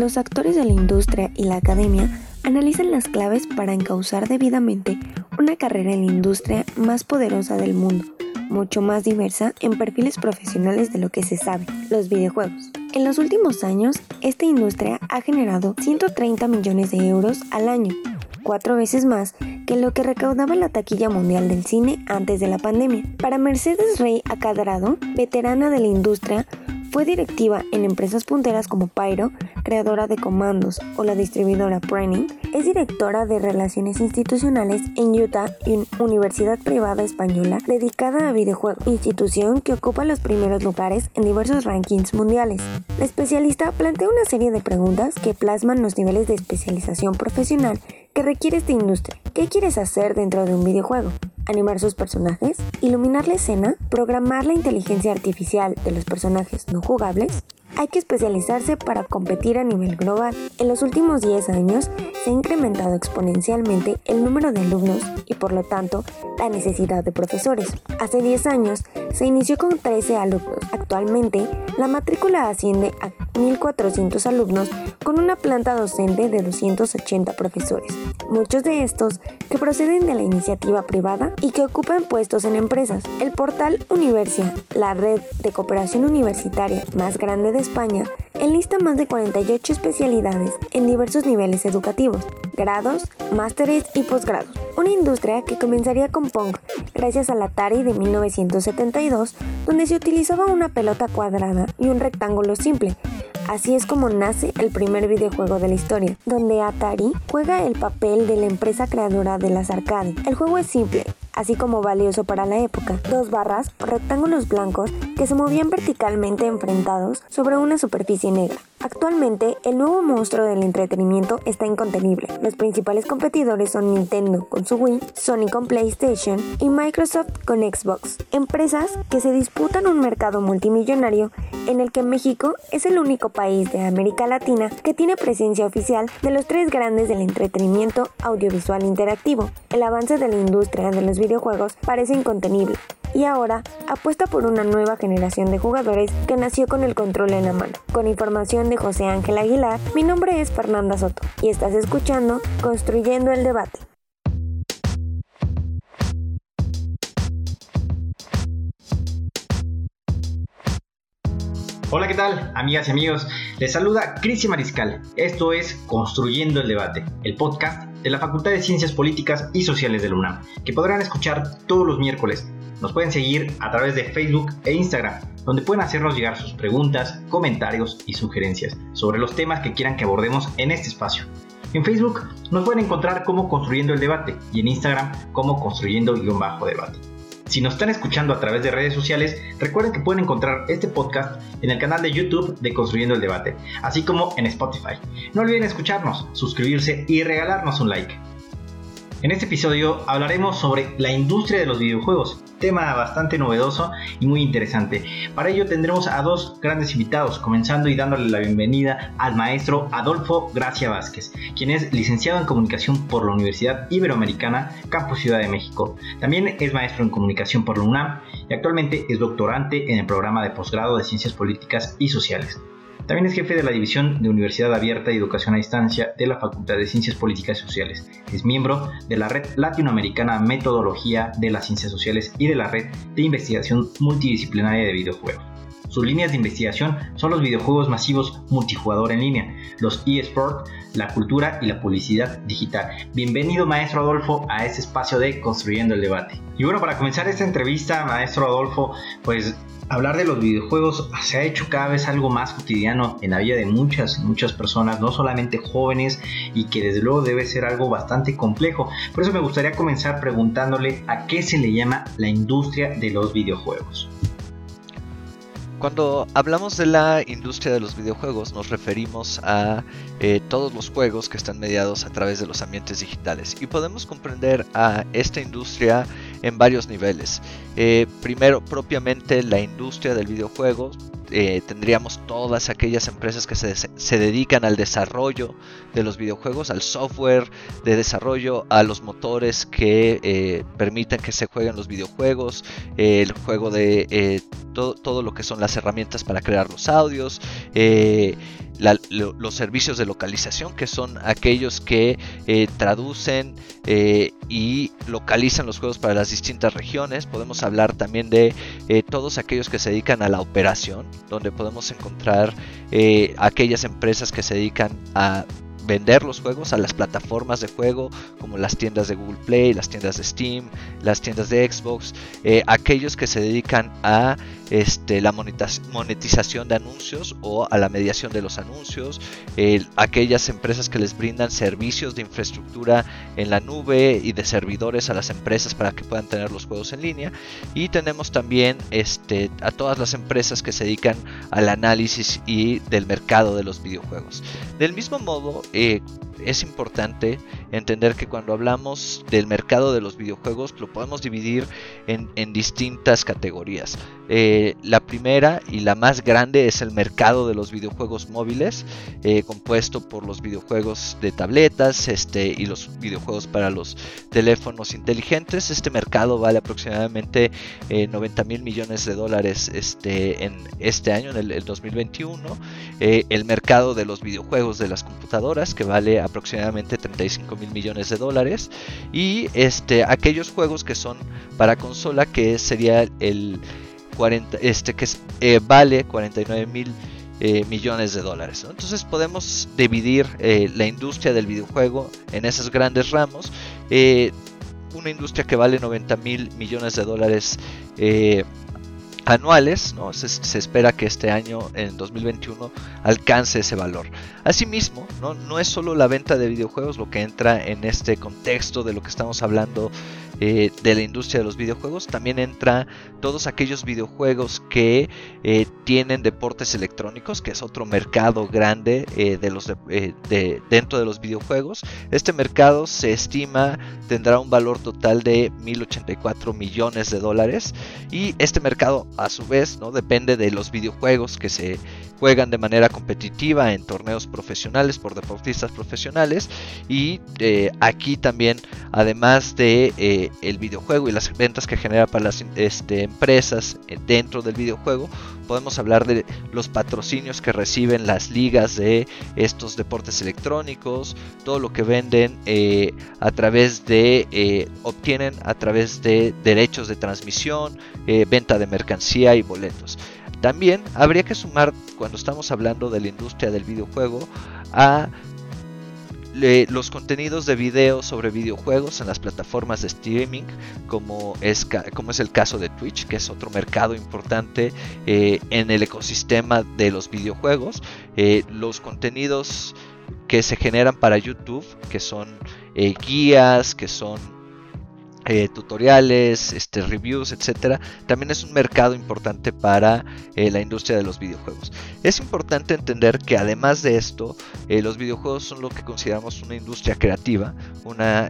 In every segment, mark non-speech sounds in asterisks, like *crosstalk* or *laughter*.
Los actores de la industria y la academia analizan las claves para encauzar debidamente una carrera en la industria más poderosa del mundo, mucho más diversa en perfiles profesionales de lo que se sabe, los videojuegos. En los últimos años, esta industria ha generado 130 millones de euros al año, cuatro veces más que lo que recaudaba la taquilla mundial del cine antes de la pandemia. Para Mercedes Rey Acadrado, veterana de la industria, fue directiva en empresas punteras como Pyro, creadora de Comandos o la distribuidora Printing. Es directora de Relaciones Institucionales en Utah y Universidad Privada Española dedicada a videojuegos, institución que ocupa los primeros lugares en diversos rankings mundiales. La especialista plantea una serie de preguntas que plasman los niveles de especialización profesional que requiere esta industria. ¿Qué quieres hacer dentro de un videojuego? animar sus personajes, iluminar la escena, programar la inteligencia artificial de los personajes no jugables. Hay que especializarse para competir a nivel global. En los últimos 10 años se ha incrementado exponencialmente el número de alumnos y por lo tanto la necesidad de profesores. Hace 10 años se inició con 13 alumnos. Actualmente la matrícula asciende a 1.400 alumnos con una planta docente de 280 profesores. Muchos de estos que proceden de la iniciativa privada y que ocupan puestos en empresas. El portal Universia, la red de cooperación universitaria más grande de España, enlista más de 48 especialidades en diversos niveles educativos, grados, másteres y posgrados. Una industria que comenzaría con Pong gracias al Atari de 1972, donde se utilizaba una pelota cuadrada y un rectángulo simple. Así es como nace el primer videojuego de la historia, donde Atari juega el papel de la empresa creadora de las arcades. El juego es simple, así como valioso para la época. Dos barras rectángulos blancos que se movían verticalmente enfrentados sobre una superficie negra. Actualmente, el nuevo monstruo del entretenimiento está incontenible. Los principales competidores son Nintendo con su Wii, Sony con PlayStation y Microsoft con Xbox. Empresas que se disputan un mercado multimillonario en el que México es el único país de América Latina que tiene presencia oficial de los tres grandes del entretenimiento audiovisual interactivo. El avance de la industria de los videojuegos parece incontenible y ahora apuesta por una nueva generación de jugadores que nació con el control en la mano. Con información de José Ángel Aguilar, mi nombre es Fernanda Soto y estás escuchando Construyendo el Debate. Hola, ¿qué tal? Amigas y amigos, les saluda Cristi Mariscal. Esto es Construyendo el Debate, el podcast de la Facultad de Ciencias Políticas y Sociales de la UNAM, que podrán escuchar todos los miércoles. Nos pueden seguir a través de Facebook e Instagram, donde pueden hacernos llegar sus preguntas, comentarios y sugerencias sobre los temas que quieran que abordemos en este espacio. En Facebook nos pueden encontrar como Construyendo el Debate y en Instagram como Construyendo-Debate. Si nos están escuchando a través de redes sociales, recuerden que pueden encontrar este podcast en el canal de YouTube de Construyendo el Debate, así como en Spotify. No olviden escucharnos, suscribirse y regalarnos un like. En este episodio hablaremos sobre la industria de los videojuegos, tema bastante novedoso y muy interesante. Para ello tendremos a dos grandes invitados, comenzando y dándole la bienvenida al maestro Adolfo Gracia Vázquez, quien es licenciado en comunicación por la Universidad Iberoamericana, Campus Ciudad de México. También es maestro en comunicación por la UNAM y actualmente es doctorante en el programa de posgrado de Ciencias Políticas y Sociales. También es jefe de la División de Universidad Abierta y Educación a Distancia de la Facultad de Ciencias Políticas y Sociales. Es miembro de la Red Latinoamericana Metodología de las Ciencias Sociales y de la Red de Investigación Multidisciplinaria de Videojuegos. Sus líneas de investigación son los videojuegos masivos multijugador en línea, los eSport, la cultura y la publicidad digital. Bienvenido, maestro Adolfo, a este espacio de Construyendo el Debate. Y bueno, para comenzar esta entrevista, maestro Adolfo, pues hablar de los videojuegos se ha hecho cada vez algo más cotidiano en la vida de muchas, muchas personas, no solamente jóvenes, y que desde luego debe ser algo bastante complejo. Por eso me gustaría comenzar preguntándole a qué se le llama la industria de los videojuegos. Cuando hablamos de la industria de los videojuegos nos referimos a eh, todos los juegos que están mediados a través de los ambientes digitales. Y podemos comprender a esta industria en varios niveles. Eh, primero, propiamente la industria del videojuego. Eh, tendríamos todas aquellas empresas que se, dedican al desarrollo de los videojuegos, al software de desarrollo, a los motores que eh, permiten que se jueguen los videojuegos, el juego de todo, lo que son las herramientas para crear los audios, los servicios de localización, que son aquellos que eh, traducen eh, y localizan los juegos para las distintas regiones. Podemos hablar también de eh, todos aquellos que se dedican a la operación, donde podemos encontrar aquellas empresas que se dedican a vender los juegos a las plataformas de juego como las tiendas de Google Play, las tiendas de Steam, las tiendas de Xbox, eh, aquellos que se dedican a este, la monetización de anuncios o a la mediación de los anuncios, aquellas empresas que les brindan servicios de infraestructura en la nube y de servidores a las empresas para que puedan tener los juegos en línea y tenemos también este, a todas las empresas que se dedican al análisis y del mercado de los videojuegos. Del mismo modo, e es importante entender que cuando hablamos del mercado de los videojuegos lo podemos dividir en, distintas categorías. Eh, la primera y la más grande es el mercado de los videojuegos móviles, eh, compuesto por los videojuegos de tabletas este, y los videojuegos para los teléfonos inteligentes. Este mercado vale aproximadamente 90 mil millones de dólares este, en este año, en el, el 2021. el mercado de los videojuegos de las computadoras, que vale aproximadamente 35 mil millones de dólares. Y este, aquellos juegos que son para consola, que sería el 40, este, que eh, vale 49 mil eh, millones de dólares. Entonces podemos dividir eh, la industria del videojuego en esos grandes ramos. una industria que vale 90 mil millones de dólares anuales, ¿no? se, espera que este año, en 2021, alcance ese valor. Asimismo, ¿no? no es solo la venta de videojuegos lo que entra en este contexto de lo que estamos hablando eh, de la industria de los videojuegos, también entra todos aquellos videojuegos que eh, tienen deportes electrónicos, que es otro mercado grande eh, de los de, dentro de los videojuegos. Este mercado se estima tendrá un valor total de 1.084 millones de dólares y este mercado a su vez no depende de los videojuegos que se juegan de manera competitiva en torneos profesionales por deportistas profesionales y eh, aquí también además de eh, el videojuego y las ventas que genera para las este, empresas eh, dentro del videojuego podemos hablar de los patrocinios que reciben las ligas de estos deportes electrónicos todo lo que venden a través de obtienen a través de derechos de transmisión venta de mercancía y boletos también habría que sumar, cuando estamos hablando de la industria del videojuego, a los contenidos de video sobre videojuegos en las plataformas de streaming, como es, como es el caso de Twitch, que es otro mercado importante eh, en el ecosistema de los videojuegos. Eh, los contenidos que se generan para YouTube, que son eh, guías, que son eh, tutoriales, este, reviews, etcétera, también es un mercado importante para eh, la industria de los videojuegos. Es importante entender que además de esto, eh, los videojuegos son lo que consideramos una industria creativa, una,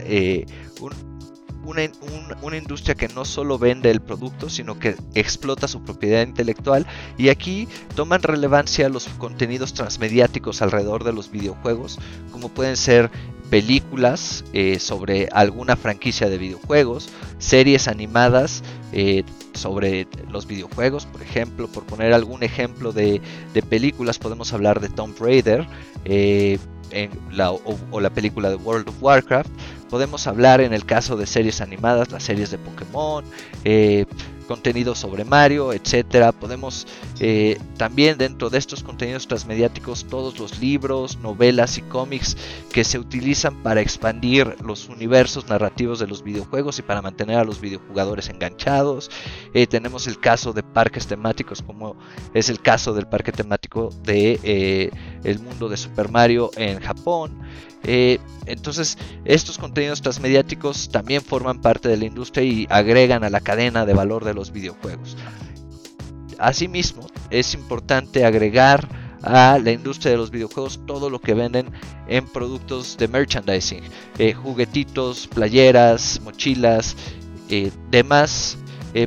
una, industria que no solo vende el producto, sino que explota su propiedad intelectual. Y aquí toman relevancia los contenidos transmediáticos alrededor de los videojuegos, como pueden ser películas eh, sobre alguna franquicia de videojuegos, series animadas eh, sobre los videojuegos, por ejemplo, por poner algún ejemplo de, películas, podemos hablar de Tomb Raider eh, en la, o, la película de World of Warcraft, podemos hablar en el caso de series animadas, las series de Pokémon, contenido sobre Mario, etcétera. Podemos eh, también dentro de estos contenidos transmediáticos todos los libros, novelas y cómics que se utilizan para expandir los universos narrativos de los videojuegos y para mantener a los videojugadores enganchados. Eh, tenemos el caso de parques temáticos como es el caso del parque temático de eh, el mundo de Super Mario en Japón. Eh, entonces, estos contenidos transmediáticos también forman parte de la industria y agregan a la cadena de valor de los videojuegos. Asimismo, es importante agregar a la industria de los videojuegos todo lo que venden en productos de merchandising, eh, juguetitos, playeras, mochilas, eh, demás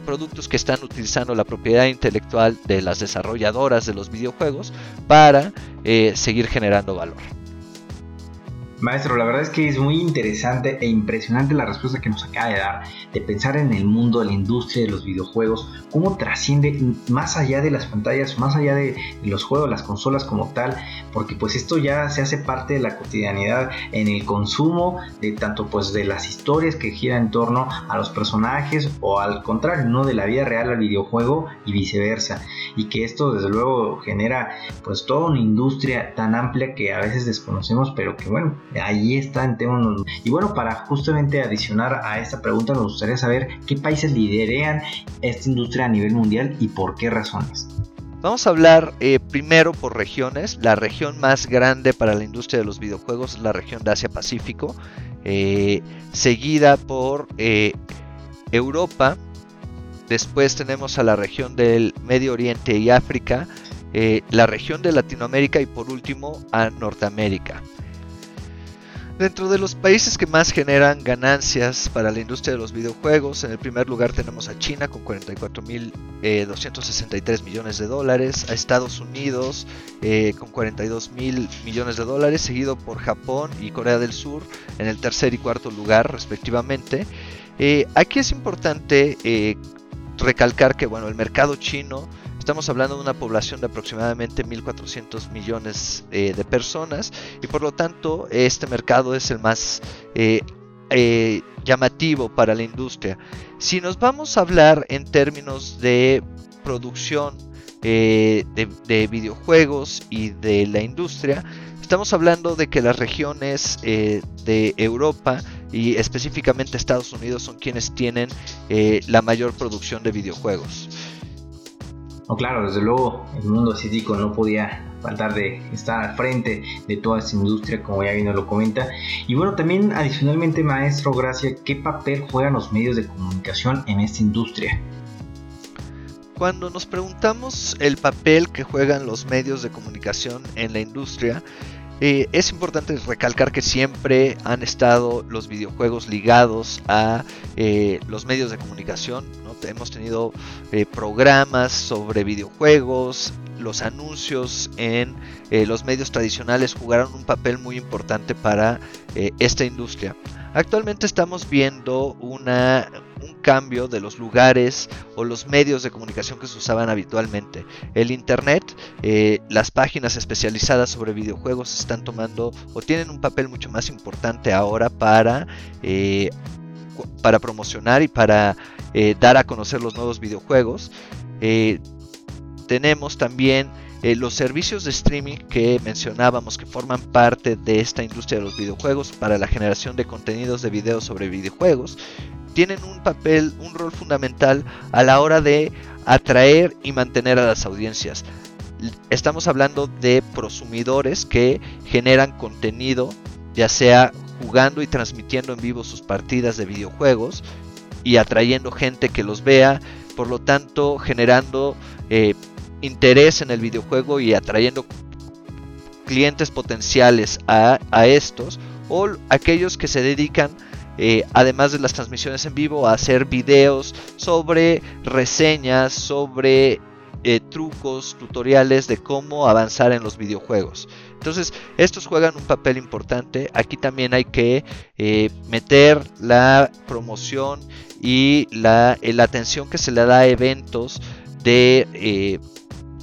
productos que están utilizando la propiedad intelectual de las desarrolladoras de los videojuegos para seguir generando valor. Maestro, la verdad es que es muy interesante e impresionante la respuesta que nos acaba de dar, de pensar en el mundo de la industria de los videojuegos, cómo trasciende más allá de las pantallas, más allá de los juegos, las consolas como tal, porque pues esto ya se hace parte de la cotidianidad en el consumo de tanto pues de las historias que giran en torno a los personajes o al contrario, no de la vida real al videojuego y viceversa, y que esto desde luego genera pues toda una industria tan amplia que a veces desconocemos, pero que bueno, ahí está en tema. Y bueno, para justamente adicionar a esta pregunta, me gustaría saber qué países liderean esta industria a nivel mundial y por qué razones. Vamos a hablar eh, primero por regiones. La región más grande para la industria de los videojuegos es la región de Asia-Pacífico, eh, seguida por eh, Europa. Después tenemos a la región del Medio Oriente y África, la región de Latinoamérica y por último a Norteamérica. Dentro de los países que más generan ganancias para la industria de los videojuegos, en el primer lugar tenemos a China con 44.263 eh, millones de dólares, a Estados Unidos eh, con 42.000 millones de dólares, seguido por Japón y Corea del Sur en el tercer y cuarto lugar respectivamente. Eh, aquí es importante recalcar que bueno, el mercado chino Estamos hablando de una población de aproximadamente 1.400 millones eh, de personas y por lo tanto este mercado es el más eh, eh, llamativo para la industria. Si nos vamos a hablar en términos de producción de, videojuegos y de la industria, estamos hablando de que las regiones de Europa y específicamente Estados Unidos son quienes tienen la mayor producción de videojuegos. No, claro, desde luego el mundo asiático no podía faltar de estar al frente de toda esta industria, como ya bien lo comenta. Y bueno, también adicionalmente, maestro Gracia, ¿qué papel juegan los medios de comunicación en esta industria? Cuando nos preguntamos el papel que juegan los medios de comunicación en la industria, eh, es importante recalcar que siempre han estado los videojuegos ligados a eh, los medios de comunicación. Hemos tenido eh, programas sobre videojuegos, los anuncios en los medios tradicionales jugaron un papel muy importante para esta industria. Actualmente estamos viendo una, un cambio de los lugares o los medios de comunicación que se usaban habitualmente. El Internet, eh, las páginas especializadas sobre videojuegos están tomando o tienen un papel mucho más importante ahora para, eh, para promocionar y para eh, dar a conocer los nuevos videojuegos. tenemos también eh, los servicios de streaming que mencionábamos que forman parte de esta industria de los videojuegos para la generación de contenidos de videos sobre videojuegos tienen un papel, un rol fundamental a la hora de atraer y mantener a las audiencias. Estamos hablando de prosumidores que generan contenido, ya sea jugando y transmitiendo en vivo sus partidas de videojuegos y atrayendo gente que los vea, por lo tanto generando eh, interés en el videojuego y atrayendo clientes potenciales a, estos o aquellos que se dedican eh, además de las transmisiones en vivo a hacer videos sobre reseñas sobre eh, trucos tutoriales de cómo avanzar en los videojuegos. Entonces estos juegan un papel importante. Aquí también hay que eh, meter la promoción y la, la, atención que se le da a eventos de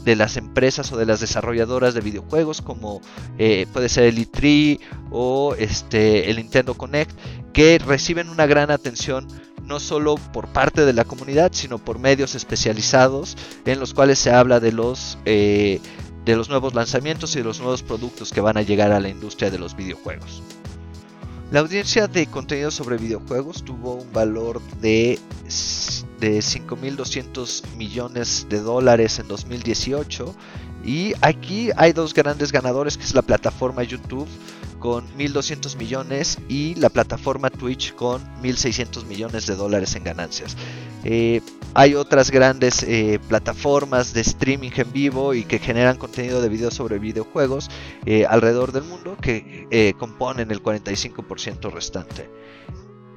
de las empresas o de las desarrolladoras de videojuegos como eh, puede ser el E3 o este, el Nintendo Connect que reciben una gran atención no solo por parte de la comunidad sino por medios especializados en los cuales se habla de los eh, de los nuevos lanzamientos y de los nuevos productos que van a llegar a la industria de los videojuegos. La audiencia de contenido sobre videojuegos tuvo un valor de, de 5.200 millones de dólares en 2018 y aquí hay dos grandes ganadores que es la plataforma YouTube con 1.200 millones y la plataforma Twitch con 1.600 millones de dólares en ganancias. Eh, hay otras grandes eh, plataformas de streaming en vivo y que generan contenido de video sobre videojuegos eh, alrededor del mundo que componen el 45% restante.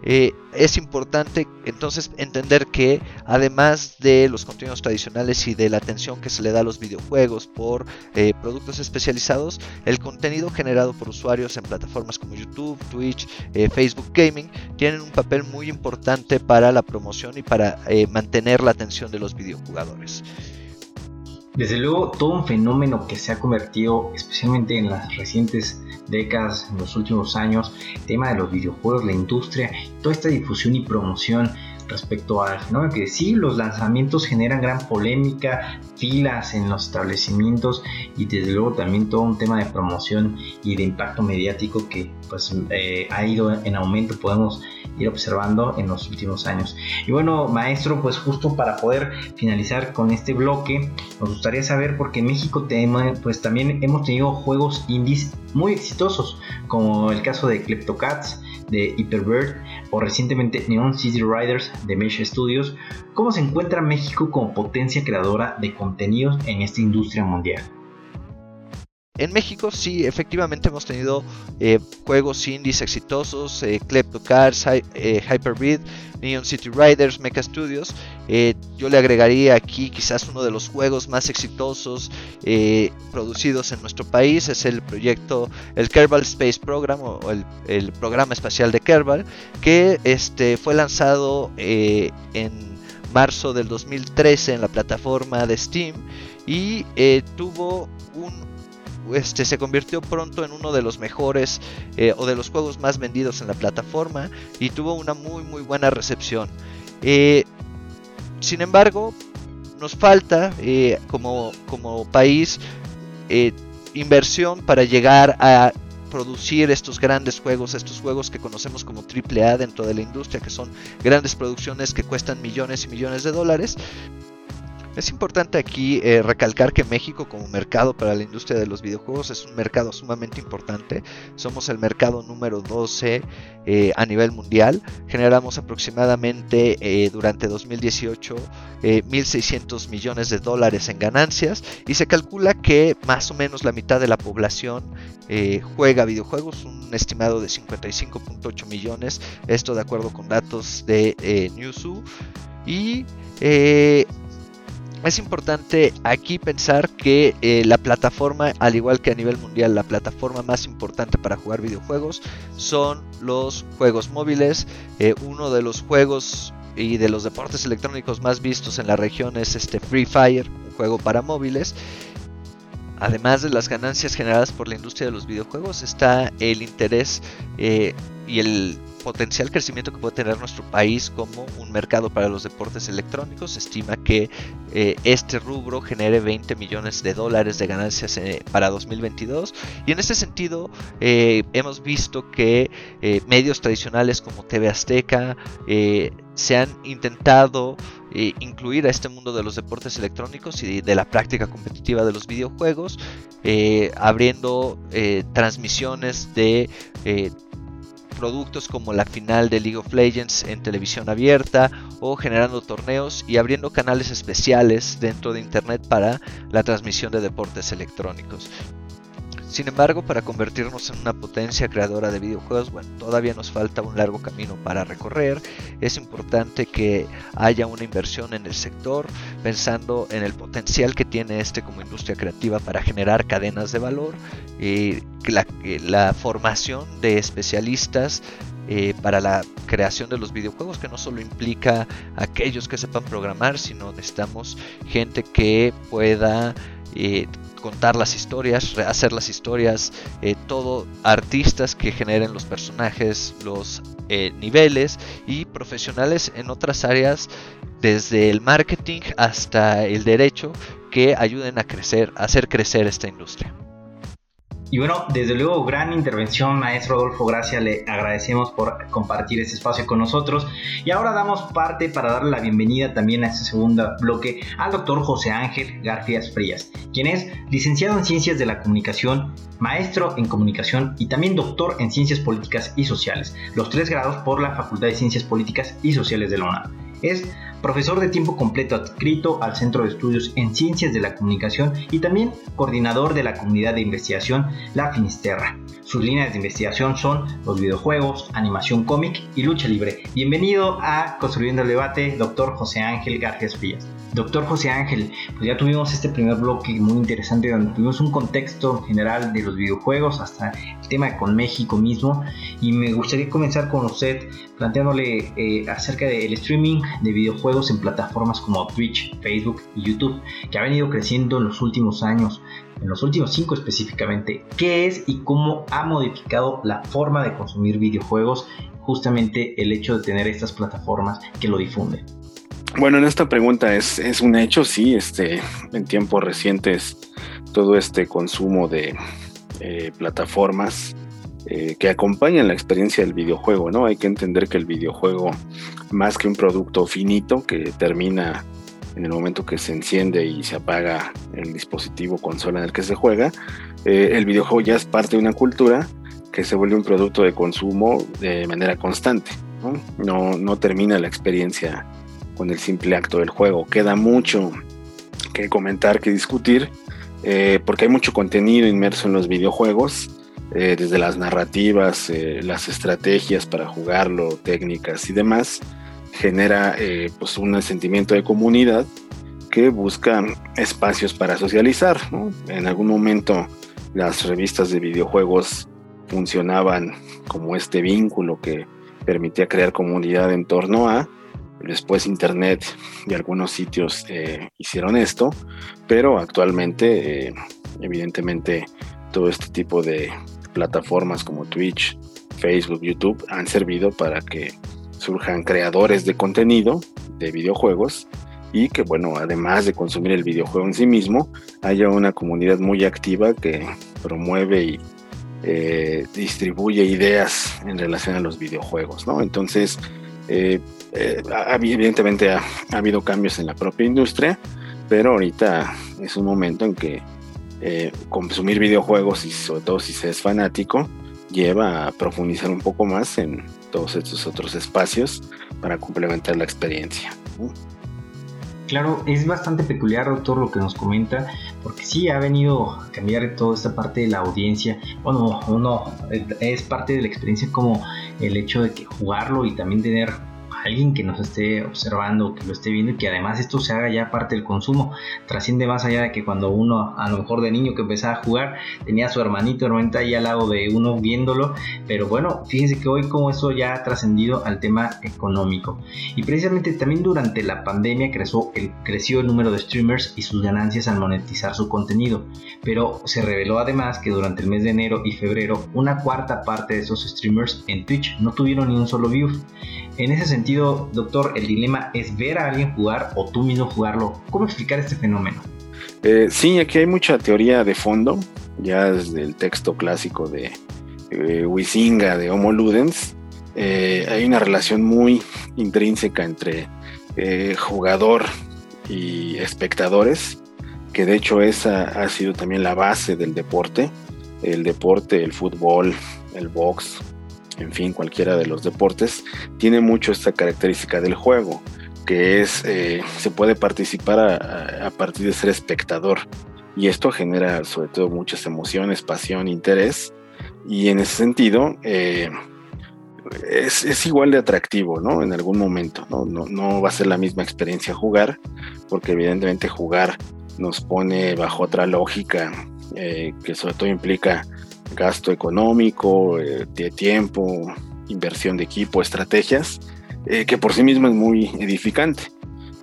Eh, es importante entonces entender que además de los contenidos tradicionales y de la atención que se le da a los videojuegos por eh, productos especializados, el contenido generado por usuarios en plataformas como YouTube, Twitch, eh, Facebook Gaming tienen un papel muy importante para la promoción y para mantener la atención de los videojugadores. Desde luego, todo un fenómeno que se ha convertido, especialmente en las recientes décadas, en los últimos años, tema de los videojuegos, la industria, toda esta difusión y promoción respecto al fenómeno que sí, los lanzamientos generan gran polémica, filas en los establecimientos y desde luego también todo un tema de promoción y de impacto mediático que pues eh, ha ido en aumento, podemos ir observando en los últimos años. Y bueno, maestro, pues justo para poder finalizar con este bloque, nos gustaría saber porque en México pues también hemos tenido juegos indies muy exitosos, como el caso de Kleptocats, de Hyperbird o recientemente Neon City Riders de Mesh Studios, ¿cómo se encuentra México como potencia creadora de contenidos en esta industria mundial? En México sí, efectivamente hemos tenido eh, juegos indies exitosos, eh, Kleptocars, eh, Hyperbeat, Neon City Riders, Mecha Studios. Eh, yo le agregaría aquí quizás uno de los juegos más exitosos producidos en nuestro país, es el proyecto, el Kerbal Space Program o el, programa espacial de Kerbal, que este, fue lanzado en marzo del 2013 en la plataforma de Steam y tuvo un este, se convirtió pronto en uno de los mejores eh, o de los juegos más vendidos en la plataforma y tuvo una muy muy buena recepción. Eh, sin embargo, nos falta eh, como, como país inversión para llegar a producir estos grandes juegos, estos juegos que conocemos como AAA dentro de la industria, que son grandes producciones que cuestan millones y millones de dólares. Es importante aquí eh, recalcar que México como mercado para la industria de los videojuegos es un mercado sumamente importante. Somos el mercado número 12 eh, a nivel mundial. Generamos aproximadamente eh, durante 2018 1.600 millones de dólares en ganancias y se calcula que más o menos la mitad de la población juega videojuegos, un estimado de 55.8 millones, esto de acuerdo con datos de Newzoo. Y es importante aquí pensar que eh, la plataforma, al igual que a nivel mundial, la plataforma más importante para jugar videojuegos son los juegos móviles. Eh, uno de los juegos y de los deportes electrónicos más vistos en la región es este Free Fire, un juego para móviles. Además de las ganancias generadas por la industria de los videojuegos, está el interés eh, y el potencial crecimiento que puede tener nuestro país como un mercado para los deportes electrónicos. Se estima que eh, este rubro genere 20 millones de dólares de ganancias eh, para 2022. Y en este sentido eh, hemos visto que medios tradicionales como TV Azteca se han intentado incluir a este mundo de los deportes electrónicos y de la práctica competitiva de los videojuegos, abriendo transmisiones de productos como la final de League of Legends en televisión abierta o generando torneos y abriendo canales especiales dentro de Internet para la transmisión de deportes electrónicos. Sin embargo, para convertirnos en una potencia creadora de videojuegos, bueno, todavía nos falta un largo camino para recorrer. Es importante que haya una inversión en el sector, pensando en el potencial que tiene este como industria creativa para generar cadenas de valor, y la, la formación de especialistas eh, para la creación de los videojuegos, que no solo implica aquellos que sepan programar, sino necesitamos gente que pueda eh, contar las historias, hacer las historias, eh, todo artistas que generen los personajes, los eh, niveles y profesionales en otras áreas desde el marketing hasta el derecho que ayuden a crecer, a hacer crecer esta industria. Y bueno, desde luego, gran intervención, maestro Adolfo Gracia. Le agradecemos por compartir este espacio con nosotros. Y ahora damos parte para darle la bienvenida también a este segundo bloque al doctor José Ángel Garfias Frías, quien es licenciado en Ciencias de la Comunicación, maestro en Comunicación y también doctor en Ciencias Políticas y Sociales, los tres grados por la Facultad de Ciencias Políticas y Sociales de la UNAM. Es profesor de tiempo completo adscrito al Centro de Estudios en Ciencias de la Comunicación y también coordinador de la comunidad de investigación La Finisterra. Sus líneas de investigación son los videojuegos, animación cómic y lucha libre. Bienvenido a Construyendo el Debate, doctor José Ángel García Frías. Doctor José Ángel, pues ya tuvimos este primer bloque muy interesante donde tuvimos un contexto general de los videojuegos hasta el tema con México mismo y me gustaría comenzar con usted planteándole eh, acerca del streaming de videojuegos en plataformas como Twitch, Facebook y YouTube que ha venido creciendo en los últimos años, en los últimos cinco específicamente. ¿Qué es y cómo ha modificado la forma de consumir videojuegos justamente el hecho de tener estas plataformas que lo difunden? Bueno, en esta pregunta es, es un hecho, sí, este, en tiempos recientes todo este consumo de eh, plataformas eh, que acompañan la experiencia del videojuego, ¿no? Hay que entender que el videojuego, más que un producto finito que termina en el momento que se enciende y se apaga el dispositivo consola en el que se juega, eh, el videojuego ya es parte de una cultura que se vuelve un producto de consumo de manera constante, ¿no? No, no termina la experiencia con el simple acto del juego. Queda mucho que comentar, que discutir, eh, porque hay mucho contenido inmerso en los videojuegos, eh, desde las narrativas, eh, las estrategias para jugarlo, técnicas y demás, genera pues un sentimiento de comunidad que busca espacios para socializar. En algún momento las revistas de videojuegos funcionaban como este vínculo que permitía crear comunidad en torno a, Después Internet y algunos sitios eh, hicieron esto, pero actualmente, eh, evidentemente, todo este tipo de plataformas como Twitch, Facebook, YouTube han servido para que surjan creadores de contenido de videojuegos y que, bueno, además de consumir el videojuego en sí mismo, haya una comunidad muy activa que promueve y eh, distribuye ideas en relación a los videojuegos, ¿no? Entonces, eh, evidentemente ha, habido cambios en la propia industria, pero ahorita es un momento en que eh, consumir videojuegos y sobre todo si se es fanático lleva a profundizar un poco más en todos estos otros espacios para complementar la experiencia. Claro, es bastante peculiar, doctor, lo que nos comenta, porque sí ha venido a cambiar toda esta parte de la audiencia. Bueno, uno es parte de la experiencia como el hecho de que jugarlo y también tener alguien que nos esté observando, que lo esté viendo y que además esto se haga ya parte del consumo. Trasciende más allá de que cuando uno, a lo mejor de niño que empezaba a jugar, tenía a su hermanito, hermanita ahí al lado de uno viéndolo. Pero bueno, fíjense que hoy como eso ya ha trascendido al tema económico. Y precisamente también durante la pandemia creció el, creció el número de streamers y sus ganancias al monetizar su contenido. Pero se reveló además que durante el mes de enero y febrero una cuarta parte de esos streamers en Twitch no tuvieron ni un solo view. En ese sentido, doctor, el dilema es ver a alguien jugar o tú mismo jugarlo. ¿Cómo explicar este fenómeno? Eh, sí, aquí hay mucha teoría de fondo, ya desde el texto clásico de eh, Huizinga de Homo Ludens. Eh, hay una relación muy intrínseca entre eh, jugador y espectadores, que de hecho esa ha sido también la base del deporte. El deporte, el fútbol, el box, en fin, cualquiera de los deportes, tiene mucho esta característica del juego, que es, eh, se puede participar a, partir de ser espectador. Y esto genera sobre todo muchas emociones, pasión, interés. Y en ese sentido, eh, es, igual de atractivo, ¿no? En algún momento, ¿no? ¿no? va a ser la misma experiencia jugar, porque evidentemente jugar nos pone bajo otra lógica eh, que sobre todo implica gasto económico, eh, de tiempo, inversión de equipo, estrategias, eh, que por sí mismo es muy edificante.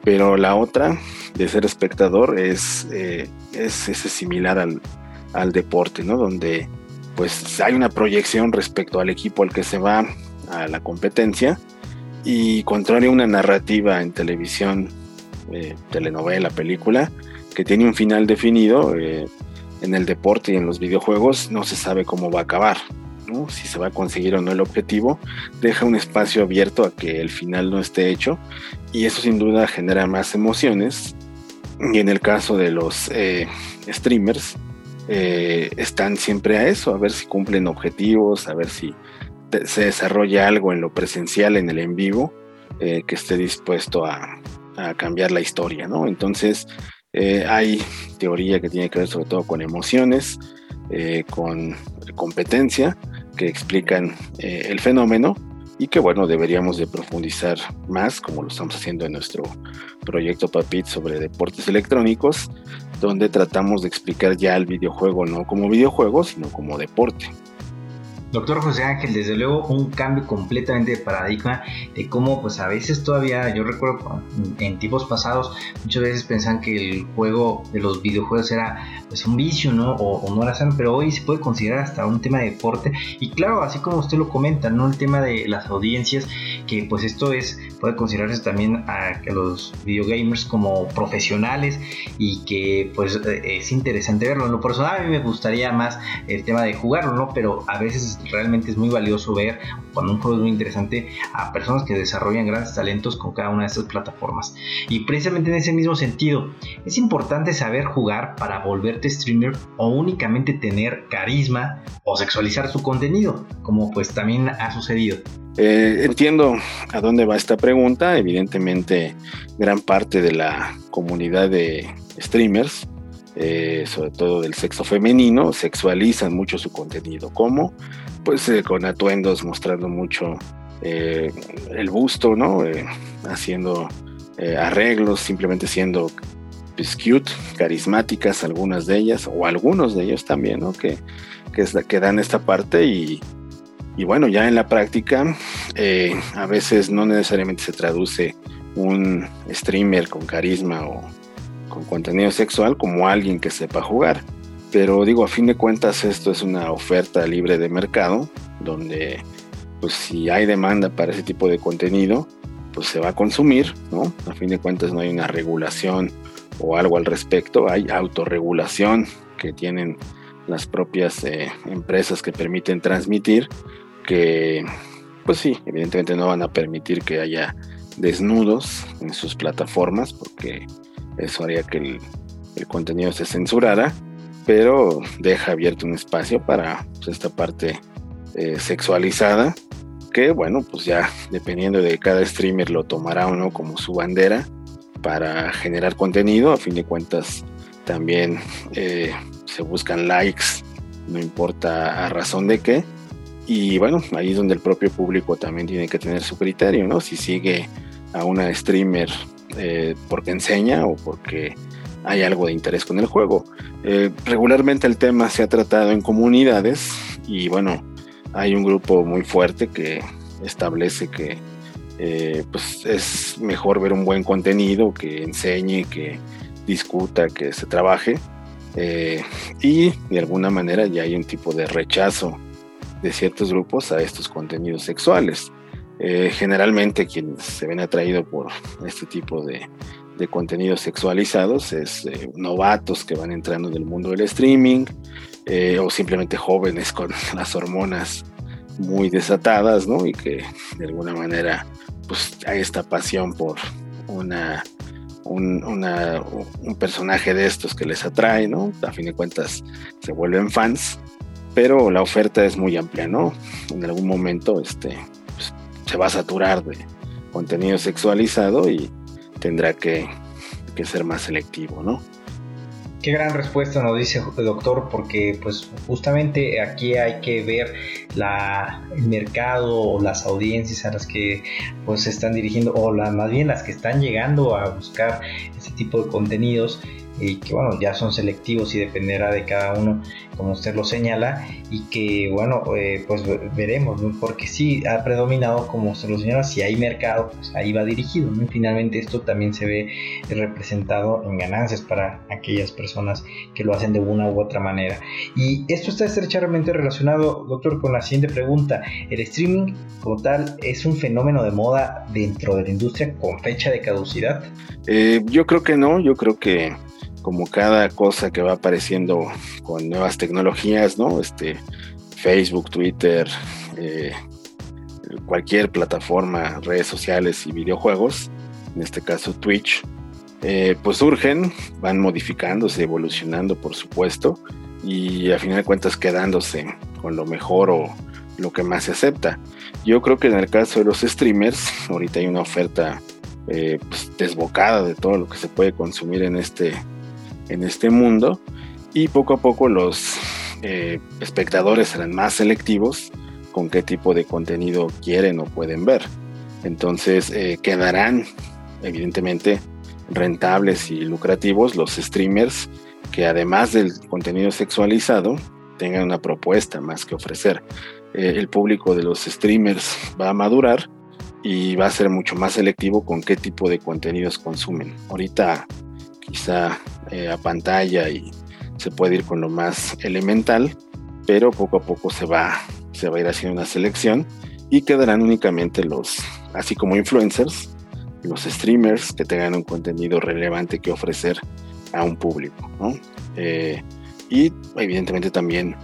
Pero la otra, de ser espectador, es, eh, es, similar al, al, deporte, ¿no? Donde pues hay una proyección respecto al equipo al que se va a la competencia y contrario a una narrativa en televisión, telenovela, película, que tiene un final definido, en el deporte y en los videojuegos no se sabe cómo va a acabar. ¿no? Si se va a conseguir o no el objetivo, deja un espacio abierto a que el final no esté hecho y eso sin duda genera más emociones. Y en el caso de los eh, streamers, eh, están siempre a eso, a ver si cumplen objetivos, a ver si se desarrolla algo en lo presencial, en el en vivo, eh, que esté dispuesto a, a cambiar la historia, ¿no? Entonces, eh, hay teoría que tiene que ver sobre todo con emociones, eh, con competencia, que explican eh, el fenómeno y que bueno, deberíamos de profundizar más, como lo estamos haciendo en nuestro proyecto PAPIT sobre deportes electrónicos, donde tratamos de explicar ya el videojuego no como videojuego, sino como deporte. Doctor José Ángel, desde luego un cambio completamente de paradigma de cómo pues a veces todavía, yo recuerdo en tiempos pasados, muchas veces pensaban que el juego de los videojuegos era pues un vicio, ¿no? O, no era sano, pero hoy se puede considerar hasta un tema de deporte y claro, así como usted lo comenta, ¿no? El tema de las audiencias, que pues esto es, puede considerarse también a, los videogamers como profesionales y que pues es interesante verlo. En lo personal a mí me gustaría más el tema de jugarlo, ¿no? Pero a veces realmente es muy valioso ver cuando un muy interesante a personas que desarrollan grandes talentos con cada una de estas plataformas. Y precisamente en ese mismo sentido, es importante saber jugar para volverte streamer o únicamente tener carisma o sexualizar su contenido, como pues también ha sucedido. Eh, entiendo a dónde va esta pregunta. Evidentemente, gran parte de la comunidad de streamers, eh, sobre todo del sexo femenino, sexualizan mucho su contenido. ¿Cómo? Pues eh, con atuendos mostrando mucho eh, el busto, ¿no? Eh, haciendo arreglos, simplemente siendo pues, cute, carismáticas algunas de ellas, o algunos de ellos también, ¿no? Que, que, dan esta parte y, y, bueno, ya en la práctica a veces no necesariamente se traduce un streamer con carisma o con contenido sexual como alguien que sepa jugar pero digo, a fin de cuentas esto es una oferta libre de mercado, donde pues si hay demanda para ese tipo de contenido, pues se va a consumir, ¿no? A fin de cuentas no hay una regulación o algo al respecto, hay autorregulación que tienen las propias eh, empresas que permiten transmitir, que pues sí, evidentemente no van a permitir que haya desnudos en sus plataformas, porque eso haría que el, el contenido se censurara, pero deja abierto un espacio para pues, esta parte eh, sexualizada que bueno pues ya dependiendo de cada streamer lo tomará o no como su bandera para generar contenido. A fin de cuentas también eh, se buscan likes no importa a razón de qué. Y bueno ahí es donde el propio público también tiene que tener su criterio no si sigue a una streamer eh, porque enseña o porque hay algo de interés con el juego. Eh, regularmente el tema se ha tratado en comunidades y bueno, hay un grupo muy fuerte que establece que eh, pues es mejor ver un buen contenido, que enseñe, que discuta, que se trabaje. Eh, y de alguna manera ya hay un tipo de rechazo de ciertos grupos a estos contenidos sexuales. generalmente quienes se ven atraídos por este tipo de, de contenidos sexualizados, es eh, novatos que van entrando en el mundo del streaming eh, o simplemente jóvenes con *laughs* las hormonas muy desatadas, ¿no? Y que de alguna manera pues hay esta pasión por una un, un, personaje de estos que les atrae, ¿no? A fin de cuentas se vuelven fans, pero la oferta es muy amplia, ¿no? En algún momento este, pues, se va a saturar de contenido sexualizado y tendrá que, ser más selectivo, ¿no? Qué gran respuesta nos dice el doctor, porque pues justamente aquí hay que ver la, el mercado o las audiencias a las que pues se están dirigiendo, o la, más bien las que están llegando a buscar este tipo de contenidos y que bueno, ya son selectivos y dependerá de cada uno, como usted lo señala, y que bueno, eh, pues veremos, porque sí ha predominado, como usted lo señala, si hay mercado, pues ahí va dirigido, finalmente esto también se ve representado en ganancias para aquellas personas que lo hacen de una u otra manera. Y esto está estrechamente relacionado, doctor, con la siguiente pregunta. ¿El streaming como tal es un fenómeno de moda dentro de la industria con fecha de caducidad? Eh, yo creo que no, yo creo que como cada cosa que va apareciendo con nuevas tecnologías, ¿no? Este, Facebook, Twitter, eh, cualquier plataforma, redes sociales y videojuegos, en este caso Twitch, eh, pues surgen, van modificándose, evolucionando, por supuesto, y a final de cuentas quedándose con lo mejor o lo que más se acepta. Yo creo que en el caso de los streamers, ahorita hay una oferta eh, pues, desbocada de todo lo que se puede consumir en este, en este mundo y poco a poco los eh, espectadores serán más selectivos con qué tipo de contenido quieren o pueden ver. Entonces eh, quedarán evidentemente rentables y lucrativos los streamers que además del contenido sexualizado tengan una propuesta más que ofrecer. el público de los streamers va a madurar y va a ser mucho más selectivo con qué tipo de contenidos consumen. Ahorita quizá eh, a pantalla y se puede ir con lo más elemental, pero poco a poco se va, se va a ir haciendo una selección y quedarán únicamente los, así como influencers, los streamers que tengan un contenido relevante que ofrecer a un público, eh, y evidentemente también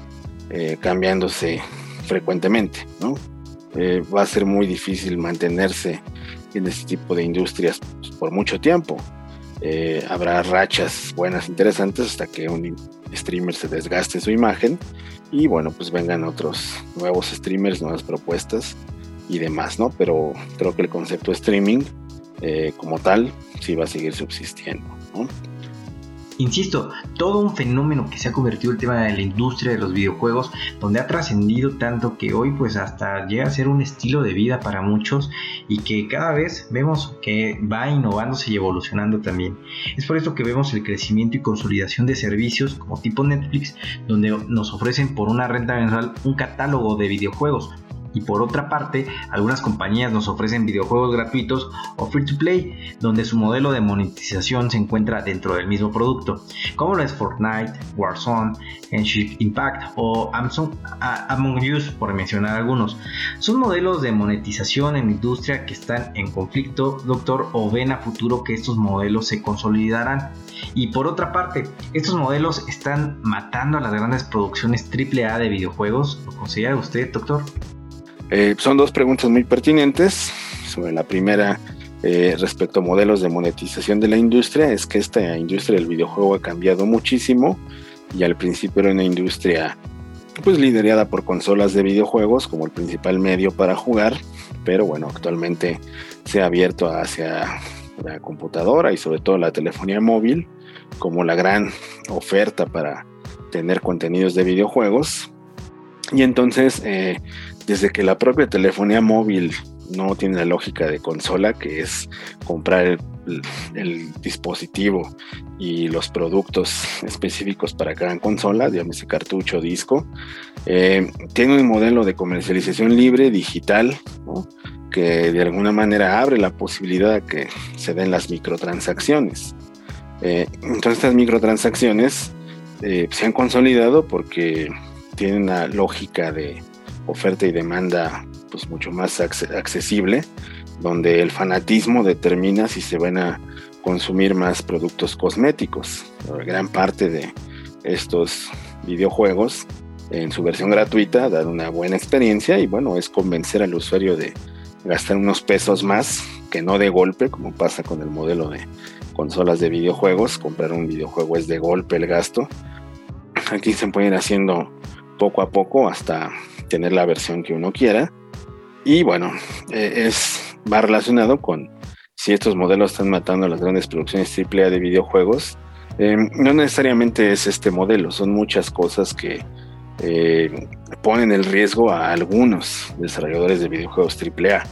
eh, cambiándose frecuentemente, va a ser muy difícil mantenerse en este tipo de industrias por mucho tiempo. Eh, habrá rachas buenas, interesantes, hasta que un streamer se desgaste su imagen y bueno, pues vengan otros nuevos streamers, nuevas propuestas y demás, ¿no? Pero creo que el concepto de streaming eh, como tal sí va a seguir subsistiendo, ¿no? Insisto, todo un fenómeno que se ha convertido el tema de la industria de los videojuegos, donde ha trascendido tanto que hoy pues hasta llega a ser un estilo de vida para muchos y que cada vez vemos que va innovándose y evolucionando también. Es por esto que vemos el crecimiento y consolidación de servicios como tipo Netflix, donde nos ofrecen por una renta mensual un catálogo de videojuegos y por otra parte, algunas compañías nos ofrecen videojuegos gratuitos o free to play, donde su modelo de monetización se encuentra dentro del mismo producto, como lo es Fortnite, Warzone, Genshin Impact o Among Us, por mencionar algunos. Son modelos de monetización en la industria que están en conflicto, doctor, o ven a futuro que estos modelos se consolidarán. Y por otra parte, estos modelos están matando a las grandes producciones AAA de videojuegos. ¿Lo considera usted, doctor? Eh, son dos preguntas muy pertinentes. Sobre la primera, eh, respecto a modelos de monetización de la industria, es que esta industria del videojuego ha cambiado muchísimo y al principio era una industria pues liderada por consolas de videojuegos como el principal medio para jugar, pero bueno, actualmente se ha abierto hacia la computadora y sobre todo la telefonía móvil como la gran oferta para tener contenidos de videojuegos. Y entonces eh, desde que la propia telefonía móvil no tiene la lógica de consola, que es comprar el, dispositivo y los productos específicos para cada consola, digamos cartucho, disco, eh, tiene un modelo de comercialización libre, digital, que de alguna manera abre la posibilidad de que se den las microtransacciones. Eh, entonces estas microtransacciones eh, se han consolidado porque tienen una lógica de oferta y demanda pues mucho más accesible, donde el fanatismo determina si se van a consumir más productos cosméticos. gran parte de estos videojuegos en su versión gratuita dan una buena experiencia y bueno, es convencer al usuario de gastar unos pesos más que no de golpe, como pasa con el modelo de consolas de videojuegos. Comprar un videojuego es de golpe el gasto. Aquí se pueden ir haciendo poco a poco hasta tener la versión que uno quiera. Y bueno, eh, es, va relacionado con si estos modelos están matando las grandes producciones AAA de videojuegos. Em, no necesariamente es este modelo, son muchas cosas que eh, ponen el riesgo a algunos desarrolladores de videojuegos AAA.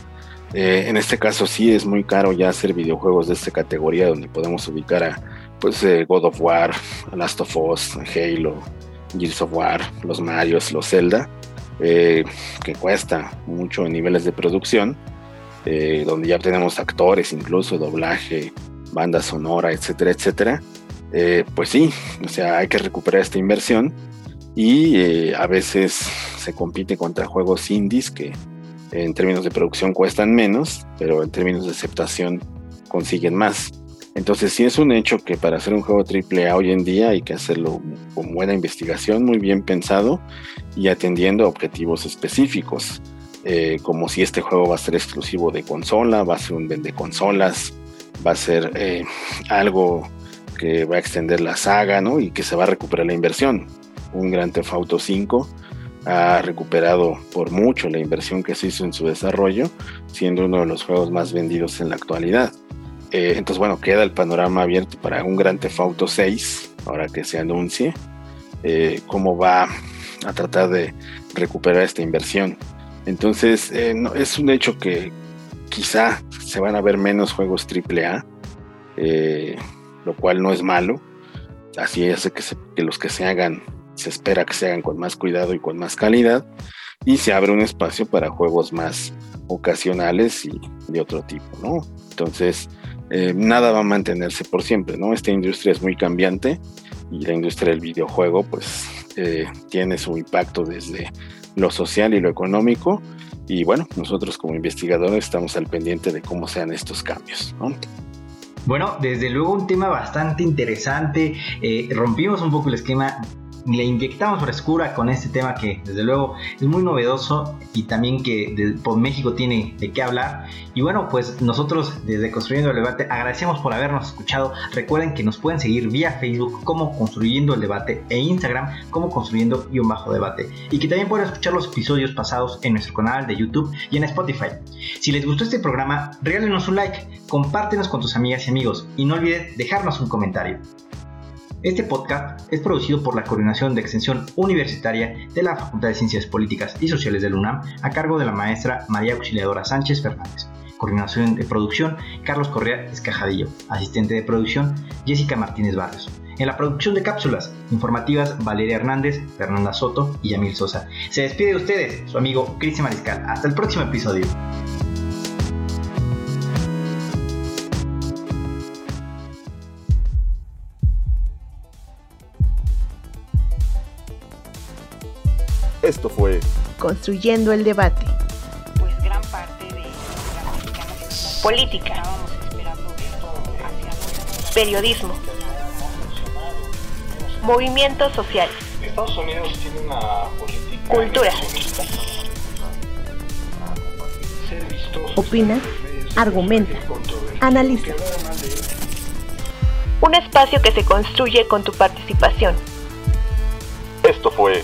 Eh, en este caso sí es muy caro ya hacer videojuegos de esta categoría donde podemos ubicar a pues God of War, Last of Us, Halo, Gears of War, los Marios, los Zelda. Eh, que cuesta mucho en niveles de producción, eh, donde ya tenemos actores, incluso doblaje, banda sonora, etcétera, etcétera. Eh, pues sí, o sea, hay que recuperar esta inversión y a veces se compite contra juegos indies que en términos de producción cuestan menos, pero en términos de aceptación consiguen más. Entonces sí es un hecho que para hacer un juego AAA hoy en día hay que hacerlo con buena investigación, muy bien pensado y atendiendo objetivos específicos, eh, como si este juego va a ser exclusivo de consola, va a ser un vende consolas, va a ser eh, algo que va a extender la saga, ¿no? Y que se va a recuperar la inversión. Un Gran Theft Auto 5 ha recuperado por mucho la inversión que se hizo en su desarrollo, siendo uno de los juegos más vendidos en la actualidad. Eh, entonces, bueno, queda el panorama abierto para un Gran Theft Auto 6, ahora que se anuncie, eh, cómo va a tratar de recuperar esta inversión. Entonces, eh, es un hecho que quizá se van a ver menos juegos AAA, lo cual no es malo. Así que, que los que se hagan se espera que se hagan con más cuidado y con más calidad y se abre un espacio para juegos más ocasionales y de otro tipo, ¿no? Entonces, eh, nada va a mantenerse por siempre, ¿no? Esta industria es muy cambiante y la industria del videojuego, pues, eh, tiene su impacto desde lo social y lo económico y bueno, nosotros como investigadores estamos al pendiente de cómo sean estos cambios, ¿no? Bueno, desde luego un tema bastante interesante. Eh, rompimos un poco el esquema le inyectamos frescura con este tema que desde luego es muy novedoso y también que por México tiene de qué hablar. Y bueno, pues nosotros desde Construyendo el Debate agradecemos por habernos escuchado. Recuerden que nos pueden seguir vía Facebook como Construyendo el Debate e Instagram como Construyendo y un bajo debate. Y que también pueden escuchar los episodios pasados en nuestro canal de YouTube y en Spotify. Si les gustó este programa, regálenos un like, compártenos con tus amigas y amigos y no olvides dejarnos un comentario. Este podcast es producido por la Coordinación de Extensión Universitaria de la Facultad de Ciencias Políticas y Sociales del UNAM a cargo de la maestra María Auxiliadora Sánchez Fernández. Coordinación de producción Carlos Correa Escajadillo. Asistente de producción Jessica Martínez Barrios. En la producción de cápsulas informativas Valeria Hernández, Fernanda Soto y Yamil Sosa. Se despide de ustedes su amigo Cristian Mariscal. Hasta el próximo episodio. Esto fue Construyendo el debate. Pues gran parte de Política. Periodismo. Movimientos sociales. Estados Unidos tiene una política. Cultura. Opina, argumenta, analiza. Un espacio que se construye con tu participación. Esto fue